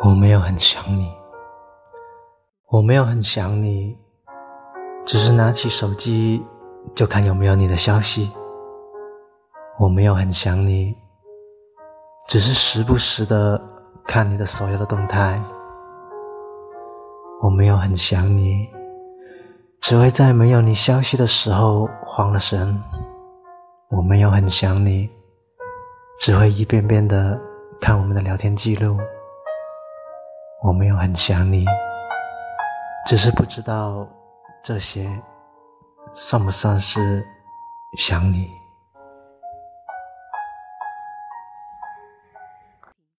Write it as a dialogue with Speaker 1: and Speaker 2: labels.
Speaker 1: 我没有很想你，我没有很想你，只是拿起手机就看有没有你的消息。我没有很想你，只是时不时的看你的所有的动态。我没有很想你，只会在没有你消息的时候慌了神。我没有很想你，只会一遍遍的看我们的聊天记录。我没有很想你，只是不知道这些算不算是想你。